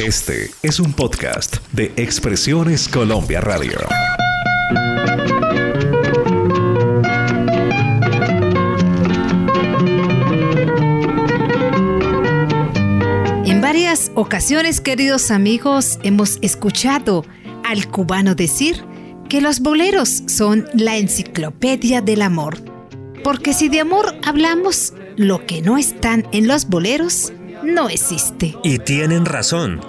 Este es un podcast de Expresiones Colombia Radio. En varias ocasiones, queridos amigos, hemos escuchado al cubano decir que los boleros son la enciclopedia del amor. Porque si de amor hablamos, lo que no están en los boleros no existe. Y tienen razón.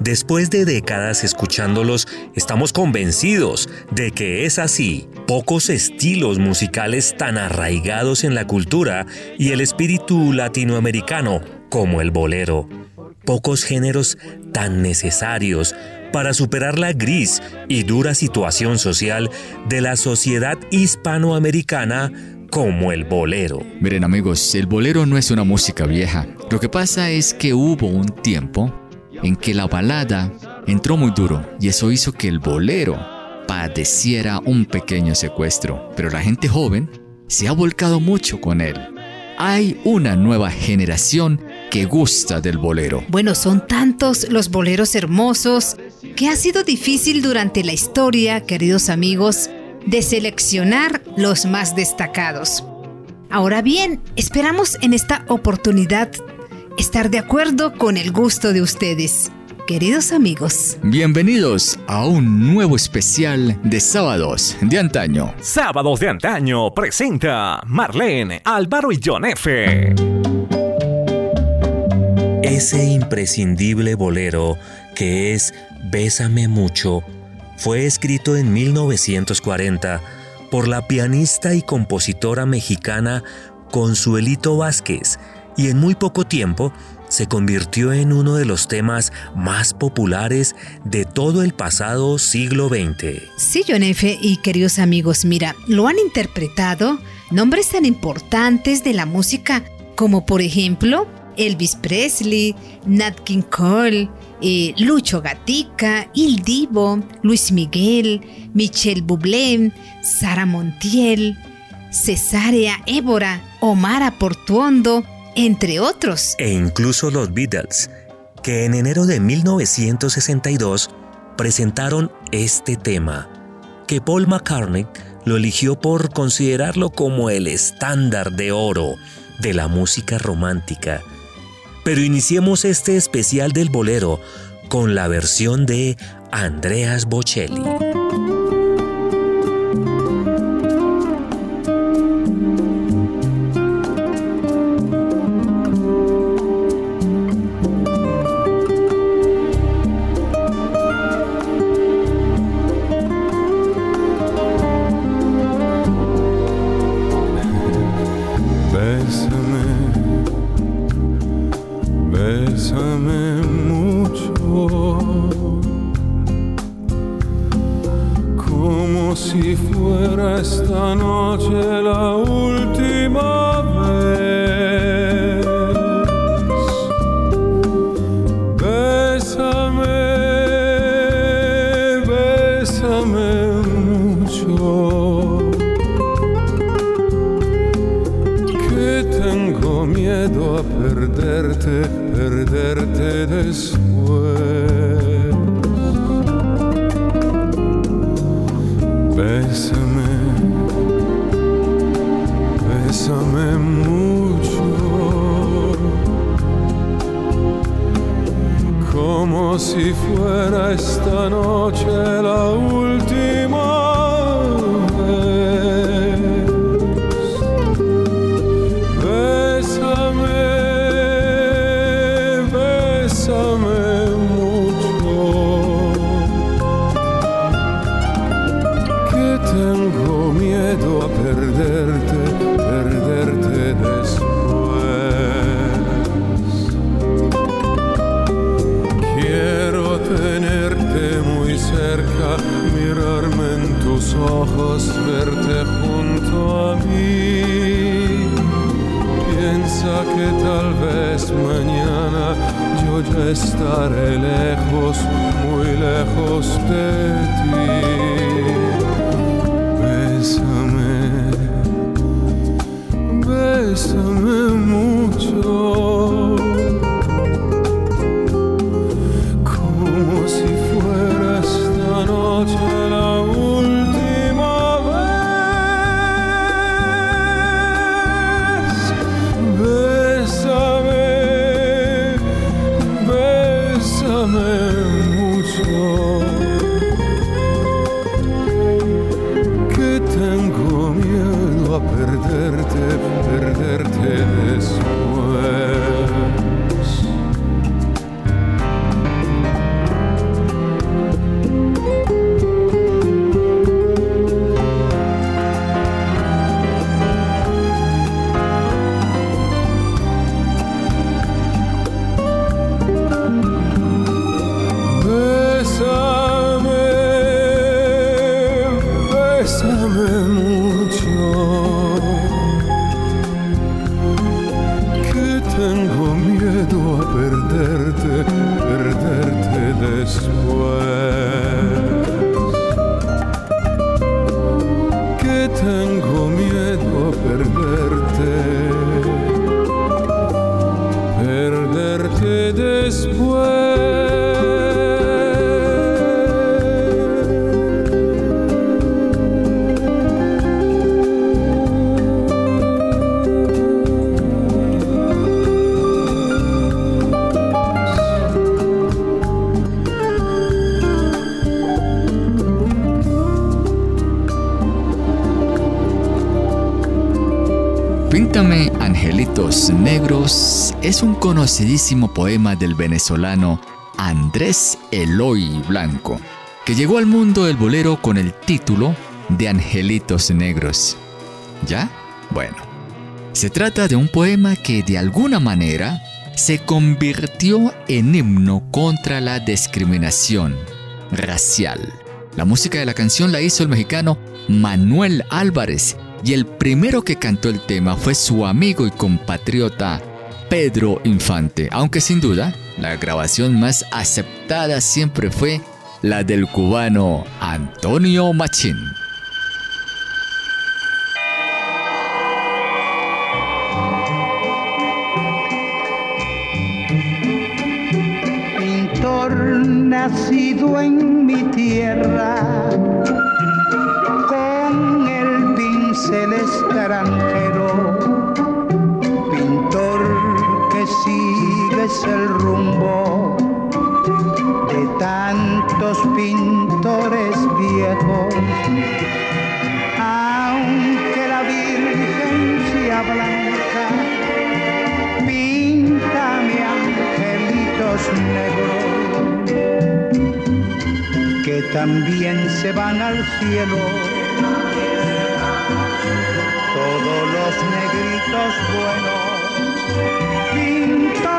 Después de décadas escuchándolos, estamos convencidos de que es así. Pocos estilos musicales tan arraigados en la cultura y el espíritu latinoamericano como el bolero. Pocos géneros tan necesarios para superar la gris y dura situación social de la sociedad hispanoamericana como el bolero. Miren amigos, el bolero no es una música vieja. Lo que pasa es que hubo un tiempo en que la balada entró muy duro y eso hizo que el bolero padeciera un pequeño secuestro. Pero la gente joven se ha volcado mucho con él. Hay una nueva generación que gusta del bolero. Bueno, son tantos los boleros hermosos que ha sido difícil durante la historia, queridos amigos, de seleccionar los más destacados. Ahora bien, esperamos en esta oportunidad estar de acuerdo con el gusto de ustedes. Queridos amigos, Bienvenidos a un nuevo especial de sábados de antaño. Sábados de antaño presenta Marlene, Álvaro y John F. Ese imprescindible bolero que es Bésame mucho fue escrito en 1940 por la pianista y compositora mexicana Consuelito Vázquez y en muy poco tiempo se convirtió en uno de los temas más populares de todo el pasado siglo XX. Sí, John F. y queridos amigos, mira, lo han interpretado nombres tan importantes de la música como por ejemplo Elvis Presley, Nat King Cole, eh, Lucho Gatica, Il Divo, Luis Miguel, Michel Bublé, Sara Montiel, Cesárea Évora, Omar Portuondo, entre otros. E incluso los Beatles, que en enero de 1962 presentaron este tema, que Paul McCartney lo eligió por considerarlo como el estándar de oro de la música romántica. Pero iniciemos este especial del bolero con la versión de Andreas Bocelli. Yo estaré lejos, muy lejos de ti. Bésame, bésame mucho Negros es un conocidísimo poema del venezolano Andrés Eloy Blanco, que llegó al mundo del bolero con el título de Angelitos Negros. ¿Ya? Bueno, se trata de un poema que de alguna manera se convirtió en himno contra la discriminación racial. La música de la canción la hizo el mexicano Manuel Álvarez y el primero que cantó el tema fue su amigo y compatriota Pedro Infante, aunque sin duda la grabación más aceptada siempre fue la del cubano Antonio Machín. También se van al cielo todos los negritos buenos. Pintar,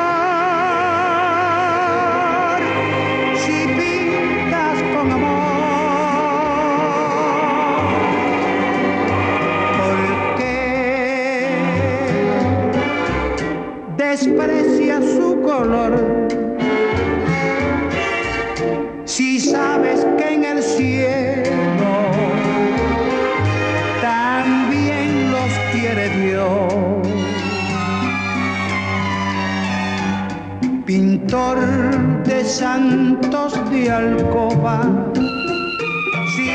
si pintas con amor, ¿por qué desprecia su color? Santos de alcoba, si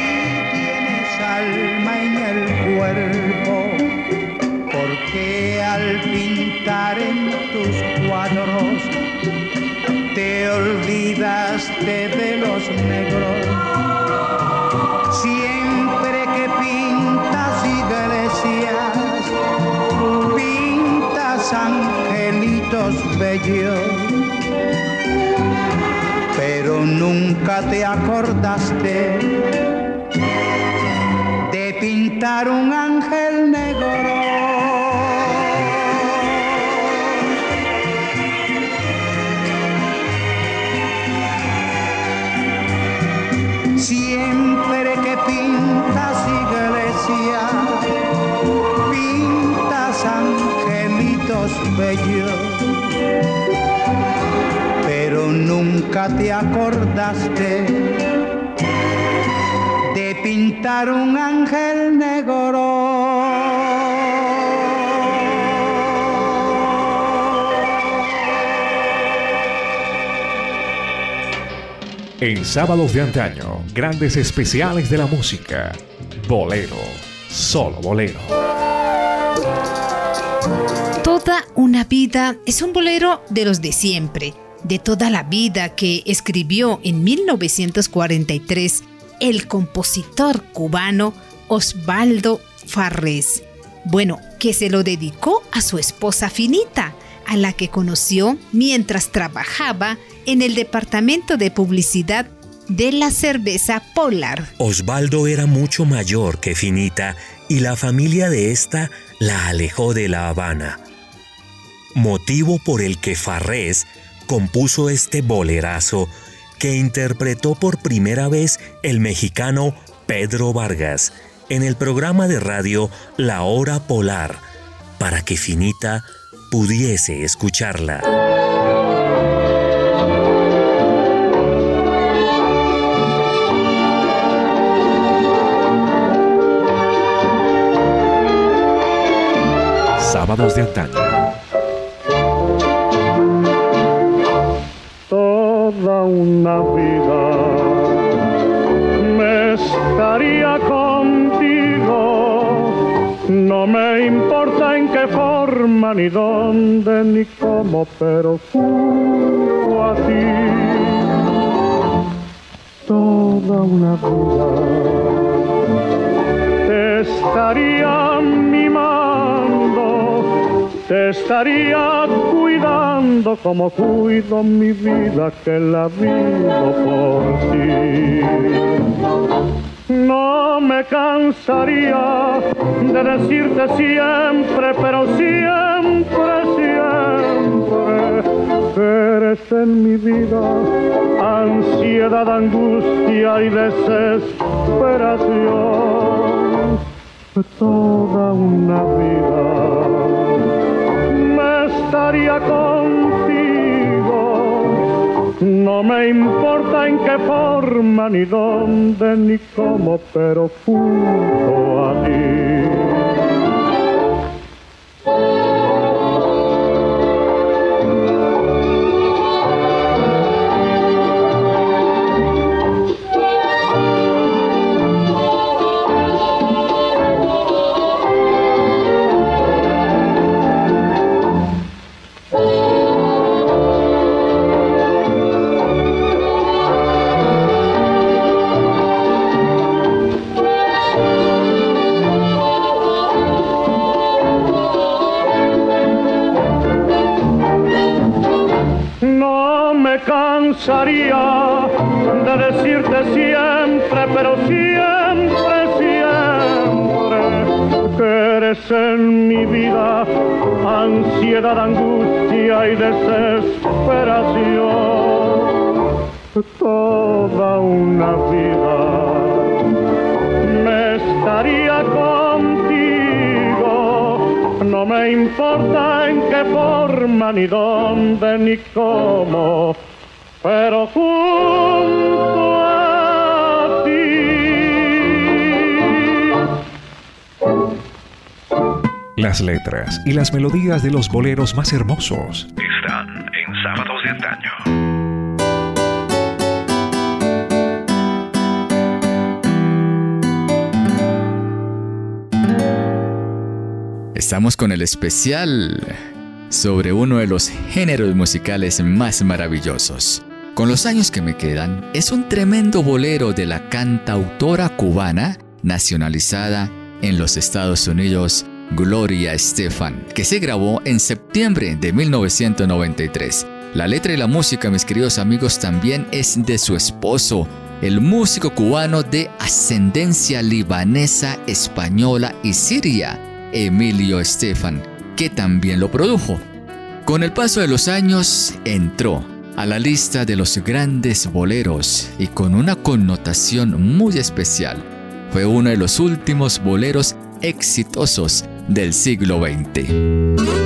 tienes alma en el cuerpo, porque al pintar en tus cuadros te olvidaste de los negros? Siempre que pintas iglesias, pintas angelitos bellos nunca te acordaste de pintar un ángel negro. Siempre que pintas iglesia, pintas angelitos bellos nunca te acordaste de pintar un ángel negro. En sábados de antaño, grandes especiales de la música. Bolero, solo bolero. Toda una vida es un bolero de los de siempre de toda la vida que escribió en 1943 el compositor cubano Osvaldo Farrés. Bueno, que se lo dedicó a su esposa Finita, a la que conoció mientras trabajaba en el departamento de publicidad de la cerveza Polar. Osvaldo era mucho mayor que Finita y la familia de esta la alejó de La Habana. Motivo por el que Farrés compuso este bolerazo que interpretó por primera vez el mexicano Pedro Vargas en el programa de radio La Hora Polar, para que Finita pudiese escucharla. Sábados de antaño. Pero junto a ti. Toda una vida te estaría mimando, te estaría cuidando como cuido mi vida que la vivo por ti. No me cansaría de decirte siempre, pero siempre, eres en mi vida ansiedad, angustia y desesperación. Toda una vida me estaría contigo. No me importa en qué forma, ni dónde, ni cómo, pero junto a ti. Toda una vida me estaría contigo. No me importa en qué forma, ni dónde, ni cómo, pero junto a ti. Las letras y las melodías de los boleros más hermosos Están en Sábados de Antaño. Estamos con el especial sobre uno de los géneros musicales más maravillosos. Con los años que me quedan, es un tremendo bolero de la cantautora cubana nacionalizada en los Estados Unidos, Gloria Estefan, que se grabó en septiembre de 1993. La letra y la música, mis queridos amigos, también es de su esposo, el músico cubano de ascendencia libanesa, española y siria, Emilio Estefan, que también lo produjo. Con el paso de los años entró a la lista de los grandes boleros y con una connotación muy especial. Fue uno de los últimos boleros exitosos del siglo XX.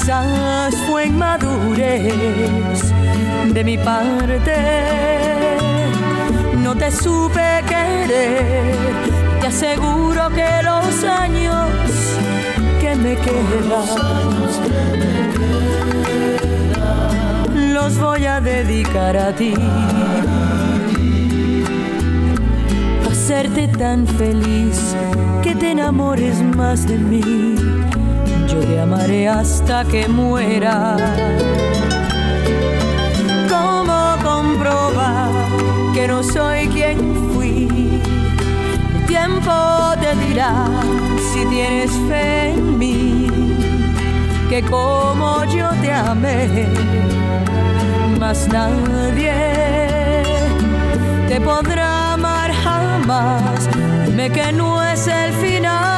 Quizás fue inmadurez de mi parte. No te supe querer, te aseguro que los años que me quedan los voy a dedicar a ti. Hacerte tan feliz que te enamores más de mí. Te amaré hasta que muera que no soy quien fui. El tiempo te dirá si tienes fe en mí, que como yo te amé, más nadie te podrá amar jamás. Dime que no es el final.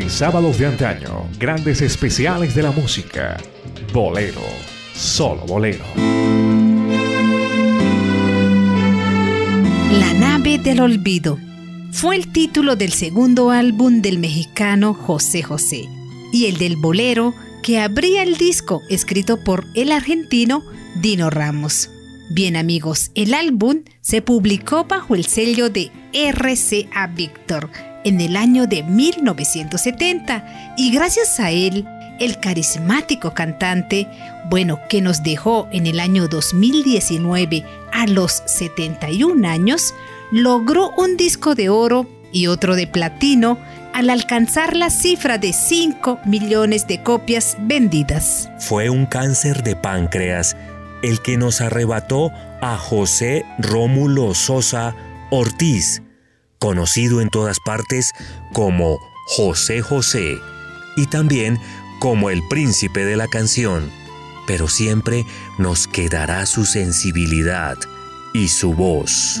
sábados de antaño, grandes especiales de la música. Bolero, solo bolero. La nave del olvido fue el título del segundo álbum del mexicano José José y el del bolero que abría el disco escrito por el argentino Dino Ramos. Bien amigos, el álbum se publicó bajo el sello de RCA Victor en el año de 1970 y gracias a él, el carismático cantante, bueno, que nos dejó en el año 2019 a los 71 años, logró un disco de oro y otro de platino al alcanzar la cifra de 5 millones de copias vendidas. Fue un cáncer de páncreas el que nos arrebató a José Rómulo Sosa Ortiz, conocido en todas partes como José José y también como el príncipe de la canción, pero siempre nos quedará su sensibilidad y su voz.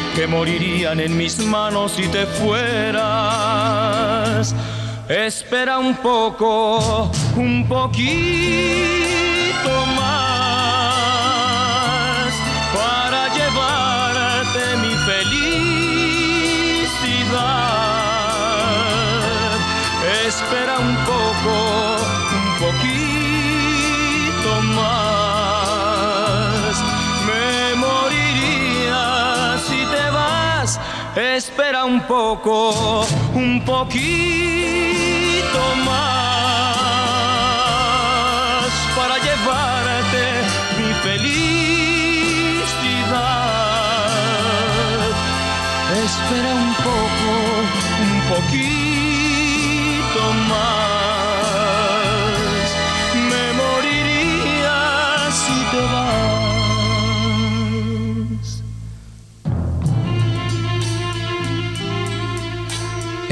que morirían en mis manos si te fueras. Espera un poco, un poquito Espera un poco, un poquito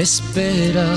Espera,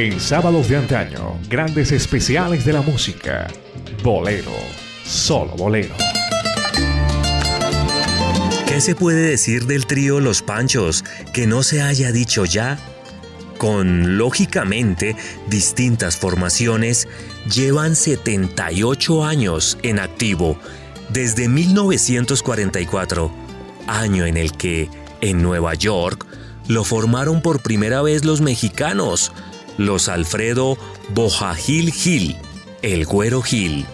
En Sábados de antaño, grandes especiales de la música. Bolero, solo bolero. ¿Qué se puede decir del trío Los Panchos que no se haya dicho ya? Con, lógicamente, distintas formaciones, llevan 78 años en activo, desde 1944, año en el que, en Nueva York, lo formaron por primera vez los mexicanos, los Alfredo Bojagil Gil, el Güero Gil,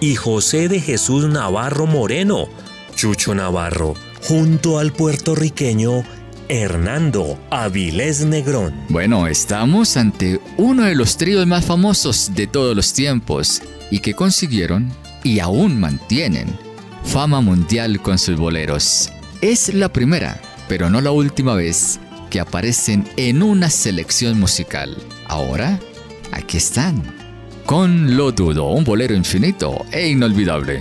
y José de Jesús Navarro Moreno, Chucho Navarro, junto al puertorriqueño Hernando Avilés Negrón. Bueno, estamos ante uno de los tríos más famosos de todos los tiempos y que consiguieron y aún mantienen fama mundial con sus boleros. Es la primera, pero no la última vez que aparecen en una selección musical. Ahora, aquí están. Con Lo Dudo, un bolero infinito e inolvidable.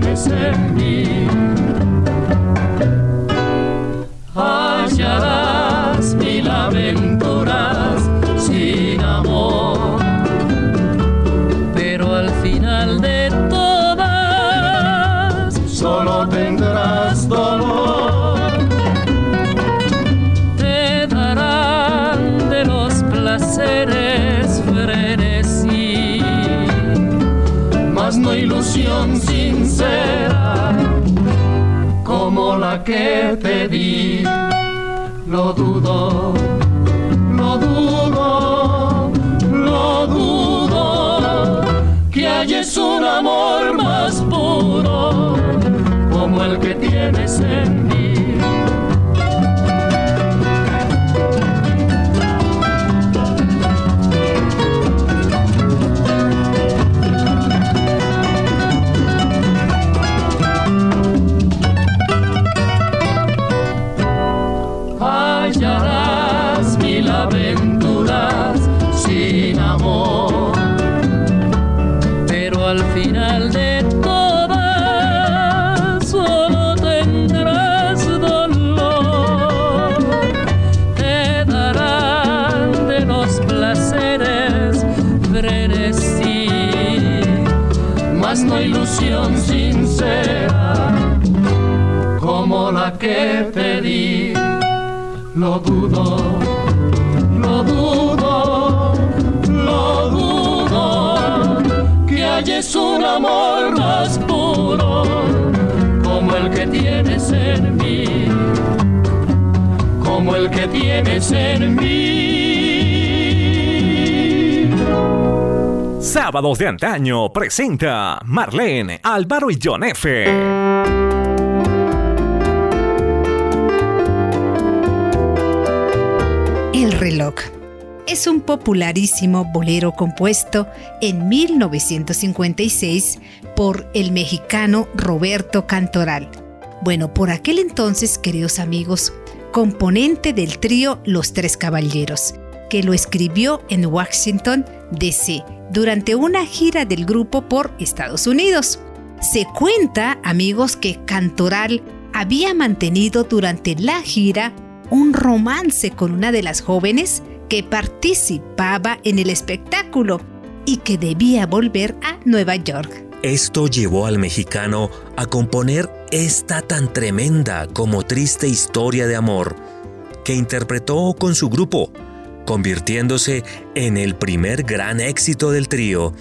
Tienes en mí. Dudo, lo dudo, lo dudo, lo dudo, que hayes un amor más puro como el que tienes en mí, como el que tienes en mí. Sábados de antaño presenta Marlene, Álvaro y John F. reloj es un popularísimo bolero compuesto en 1956 por el mexicano Roberto Cantoral. Bueno, por aquel entonces, queridos amigos, componente del trío Los Tres Caballeros, que lo escribió en Washington, D.C., durante una gira del grupo por Estados Unidos. Se cuenta, amigos, que Cantoral había mantenido durante la gira un romance con una de las jóvenes que participaba en el espectáculo y que debía volver a Nueva York. Esto llevó al mexicano a componer esta tan tremenda como triste historia de amor, que interpretó con su grupo, convirtiéndose en el primer gran éxito del trío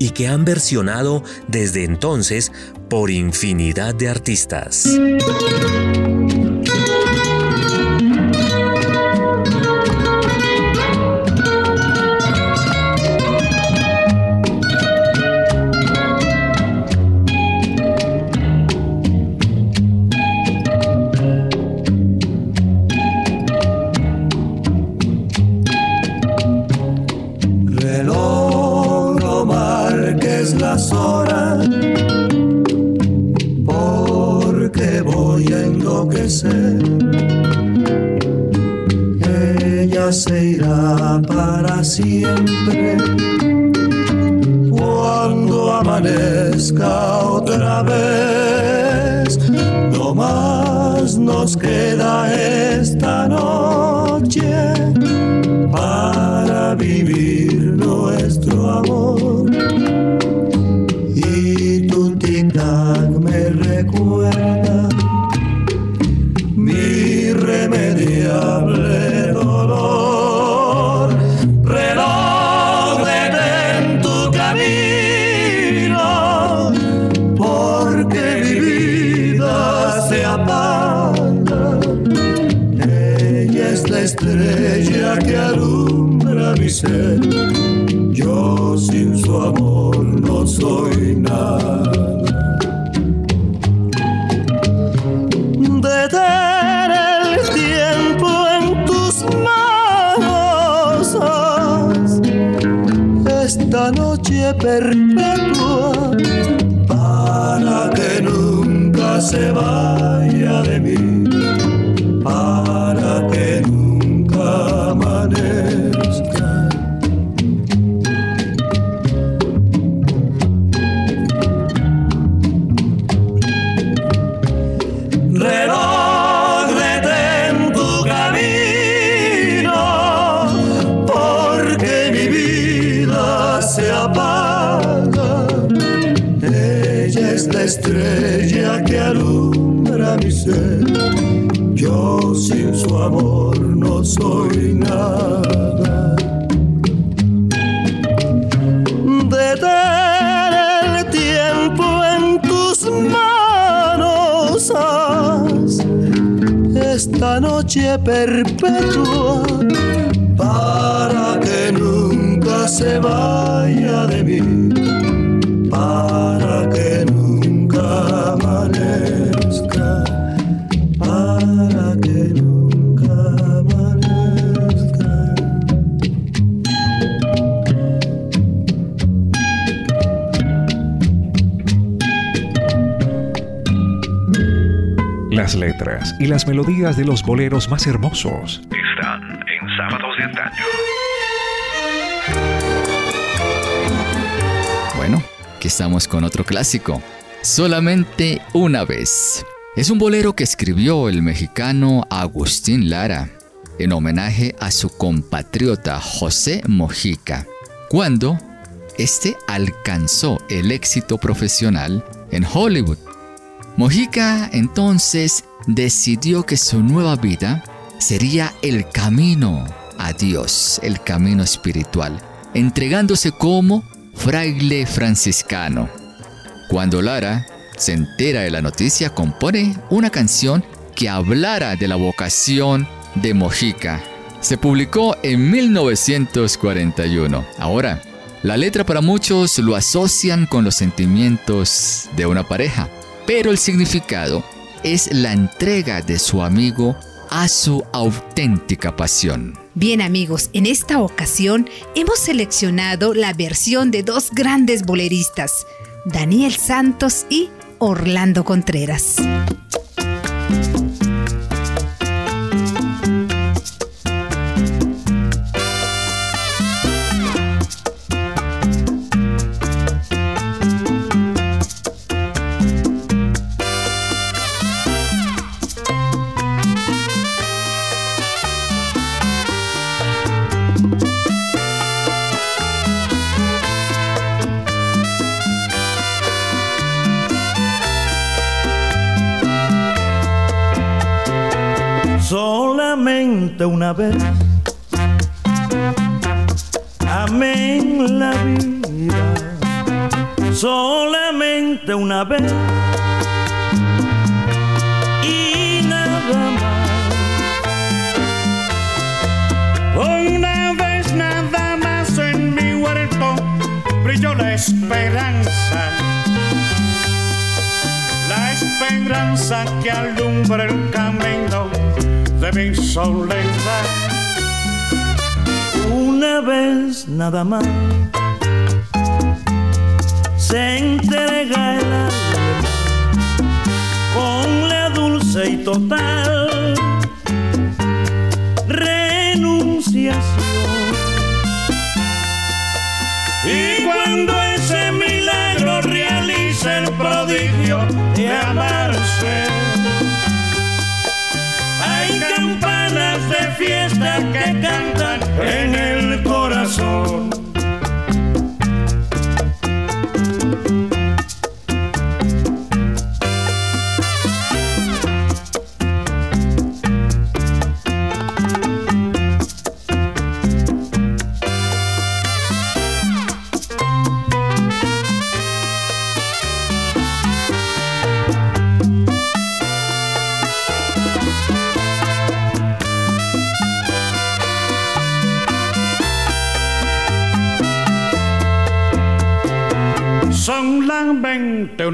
y que han versionado desde entonces por infinidad de artistas. Noche perpetua para que nunca se vaya letras y las melodías de los boleros más hermosos Están en Sábados de Antaño. Bueno, aquí estamos con otro clásico. Solamente una vez. Es un bolero que escribió el mexicano Agustín Lara en homenaje a su compatriota José Mojica, cuando este alcanzó el éxito profesional en Hollywood. Mojica entonces decidió que su nueva vida sería el camino a Dios, el camino espiritual, entregándose como fraile franciscano. Cuando Lara se entera de la noticia, compone una canción que hablara de la vocación de Mojica. Se publicó en 1941. Ahora, la letra para muchos lo asocian con los sentimientos de una pareja, pero el significado es la entrega de su amigo a su auténtica pasión. Bien amigos, en esta ocasión hemos seleccionado la versión de dos grandes boleristas, Daniel Santos y Orlando Contreras.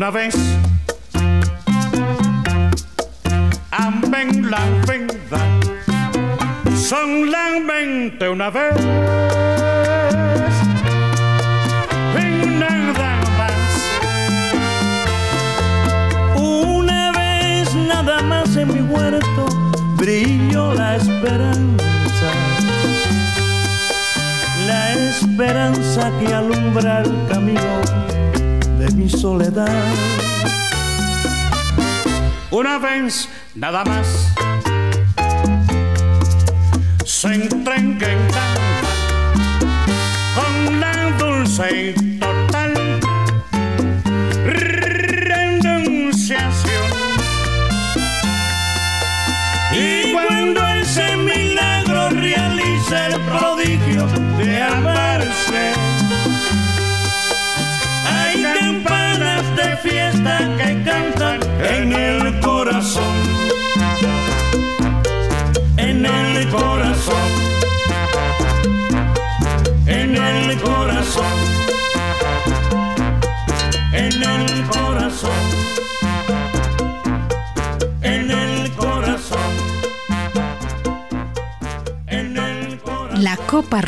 Solamente nada más copa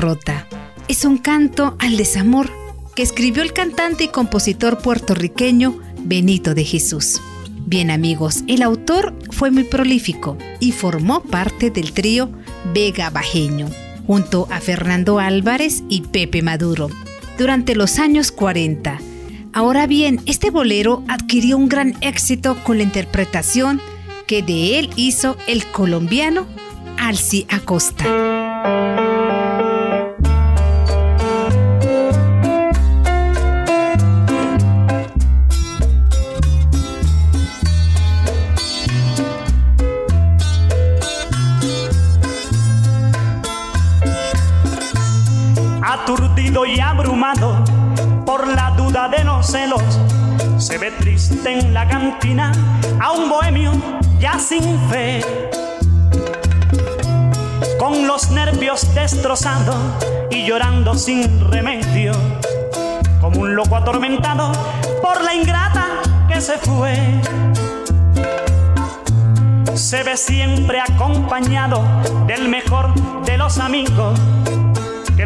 es un canto al desamor que escribió el cantante y compositor puertorriqueño Benito de Jesús. Bien amigos, el autor fue muy prolífico y formó parte del trío Vega Bajeño, junto a Fernando Álvarez y Pepe Maduro, durante los años 40. Ahora bien, este bolero adquirió un gran éxito con la interpretación que de él hizo el colombiano Alci Acosta. Por la duda de los celos. Se ve triste en la cantina a un bohemio ya sin fe. Con los nervios destrozados y llorando sin remedio. Como un loco atormentado por la ingrata que se fue. Se ve siempre acompañado del mejor de los amigos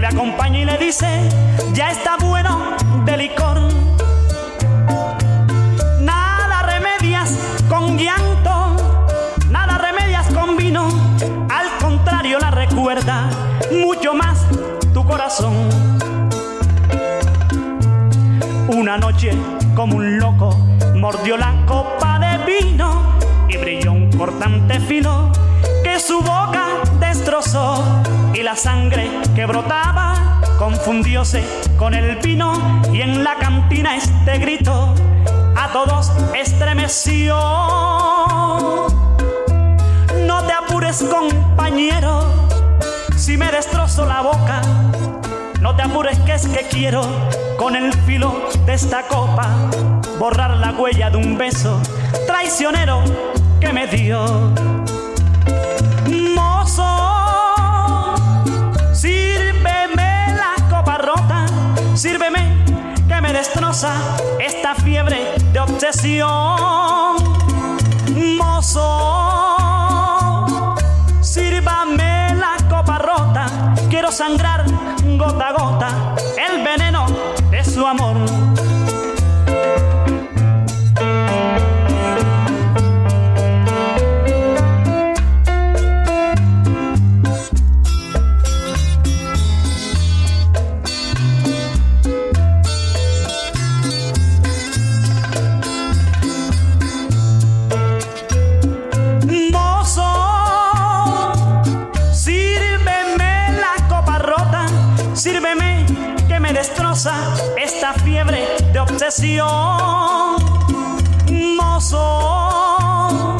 le acompaña y le dice, ya está bueno de licor. Nada remedias con llanto, nada remedias con vino, al contrario la recuerda mucho más tu corazón. Una noche como un loco mordió la copa de vino y brilló un cortante filo que su boca y la sangre que brotaba confundióse con el vino y en la cantina este grito a todos estremeció. No te apures compañero, si me destrozo la boca, no te apures que es que quiero con el filo de esta copa borrar la huella de un beso traicionero que me dio. Esta fiebre de obsesión. De obsesión. Mozo,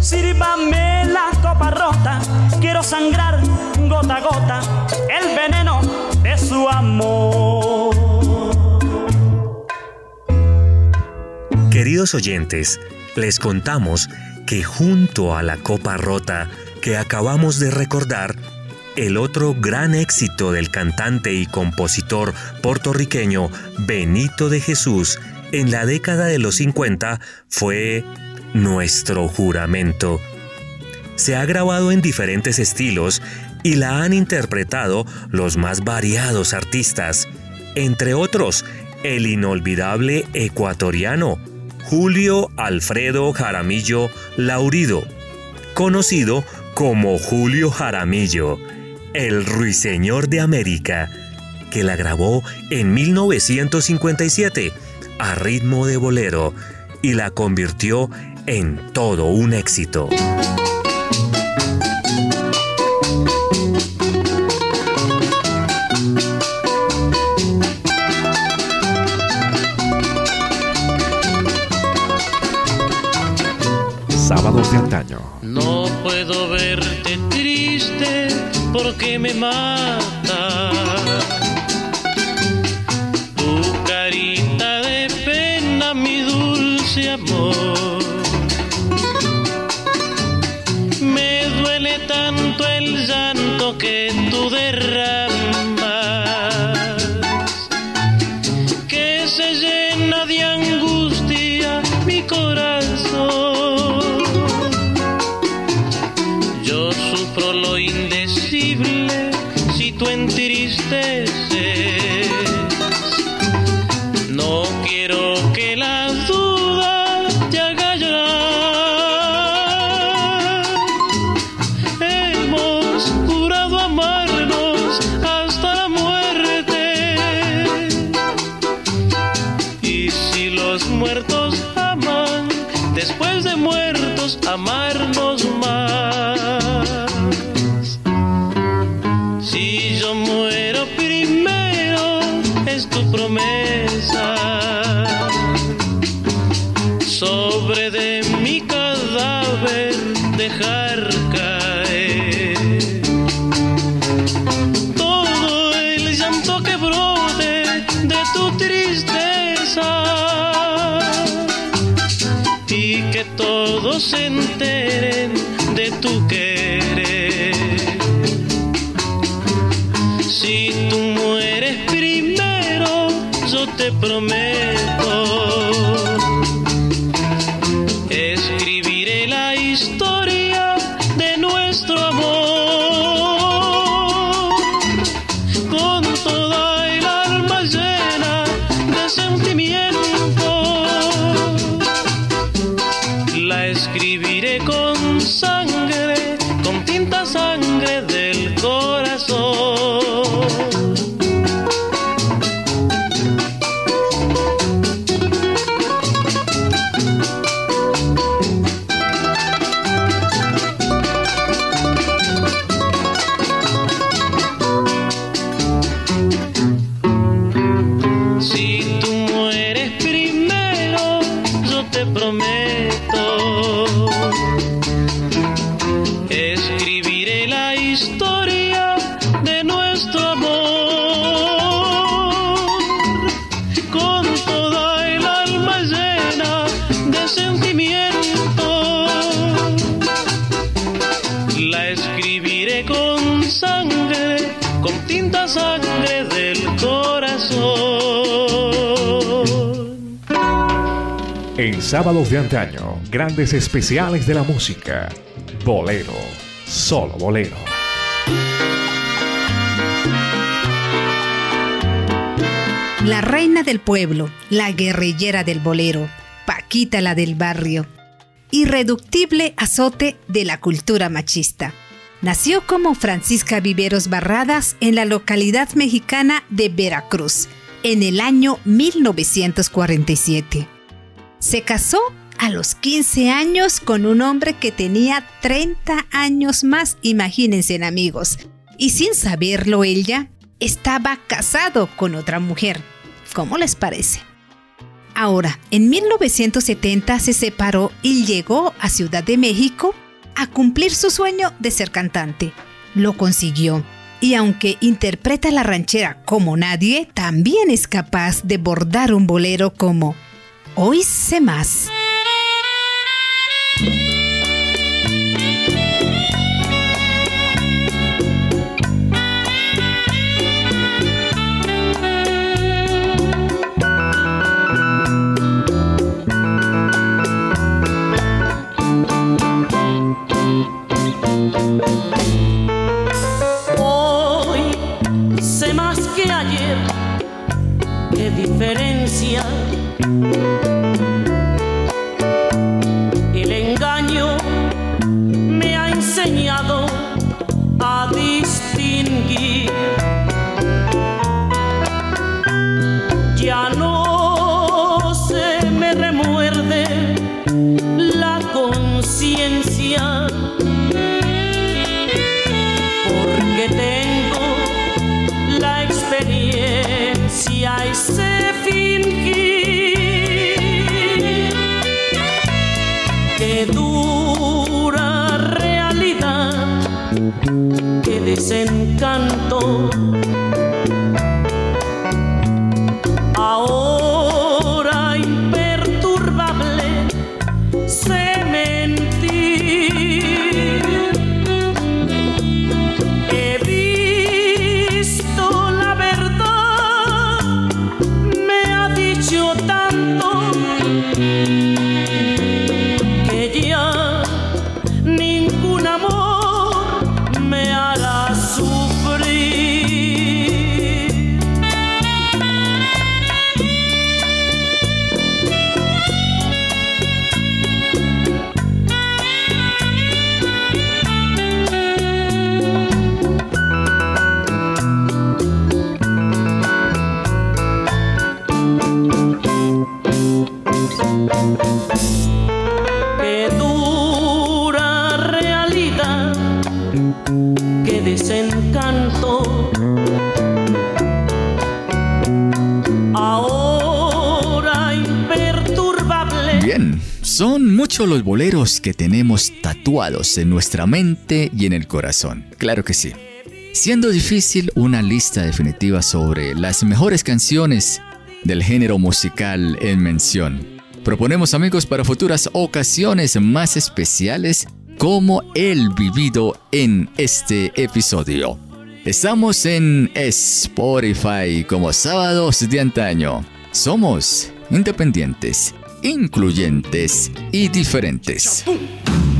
sírvame la copa rota, quiero sangrar gota a gota el veneno de su amor. Queridos oyentes, les contamos que junto a la copa rota que acabamos de recordar, el otro gran éxito del cantante y compositor puertorriqueño Benito de Jesús en la década de los 50 fue Nuestro juramento. Se ha grabado en diferentes estilos y la han interpretado los más variados artistas, entre otros el inolvidable ecuatoriano Julio Alfredo Jaramillo Laurido, conocido como Julio Jaramillo, el ruiseñor de América, que la grabó en 1957 a ritmo de bolero y la convirtió en todo un éxito. Sábados de antaño. No puedo verte triste porque me mata. Todos se enteren de tu querer. Si tú mueres primero, yo te prometo. Sábados de antaño, grandes especiales de la música. Bolero, solo bolero. La reina del pueblo, la guerrillera del bolero, Paquita la del barrio. Irreductible azote de la cultura machista. Nació como Francisca Viveros Barradas en la localidad mexicana de Veracruz en el año 1947. Se casó a los 15 años con un hombre que tenía 30 años más, imagínense amigos. Y sin saberlo ella, estaba casado con otra mujer. ¿Cómo les parece? Ahora, en 1970 se separó y llegó a Ciudad de México a cumplir su sueño de ser cantante. Lo consiguió. Y aunque interpreta la ranchera como nadie, también es capaz de bordar un bolero como Hoy sé. Hoy sé más que ayer, qué diferencia. Los boleros que tenemos tatuados en nuestra mente y en el corazón. Claro que sí. Siendo difícil una lista definitiva sobre las mejores canciones del género musical en mención. Proponemos amigos para futuras ocasiones más especiales como el vivido en este episodio. Estamos en Spotify como sábados de antaño. Somos independientes incluyentes y diferentes.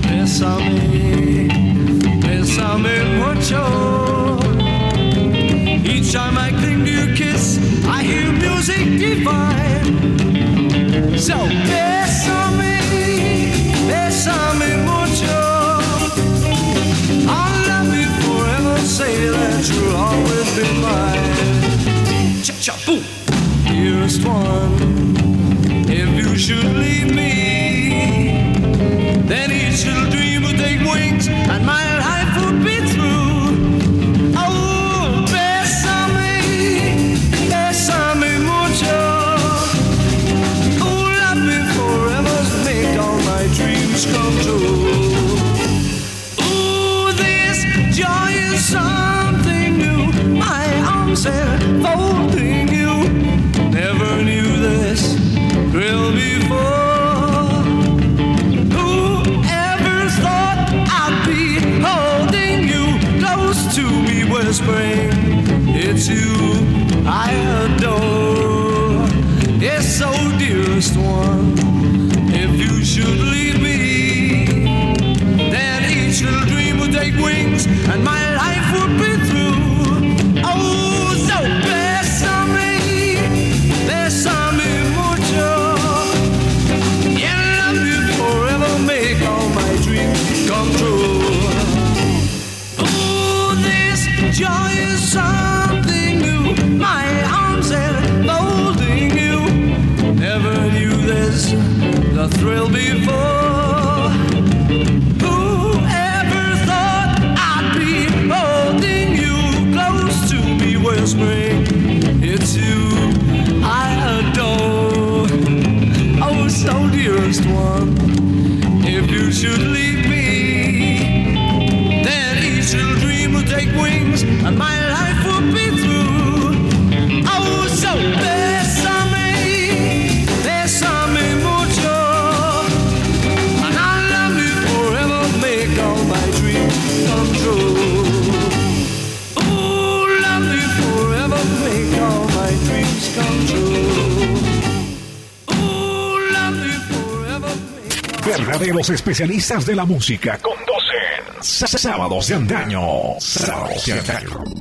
Bésame, bésame mucho. Each time I cling to your kiss, I hear music divine. So, bésame, bésame mucho. I'll love you forever, say that you'll always be mine. Cha-cha-boom! Dearest one. You should leave whispering, It's you I adore. Yes, so dearest one, if you should leave me, then each little dream would take wings and my make Verdaderos especialistas de la música con Sábados de antaño. Sábados de antaño.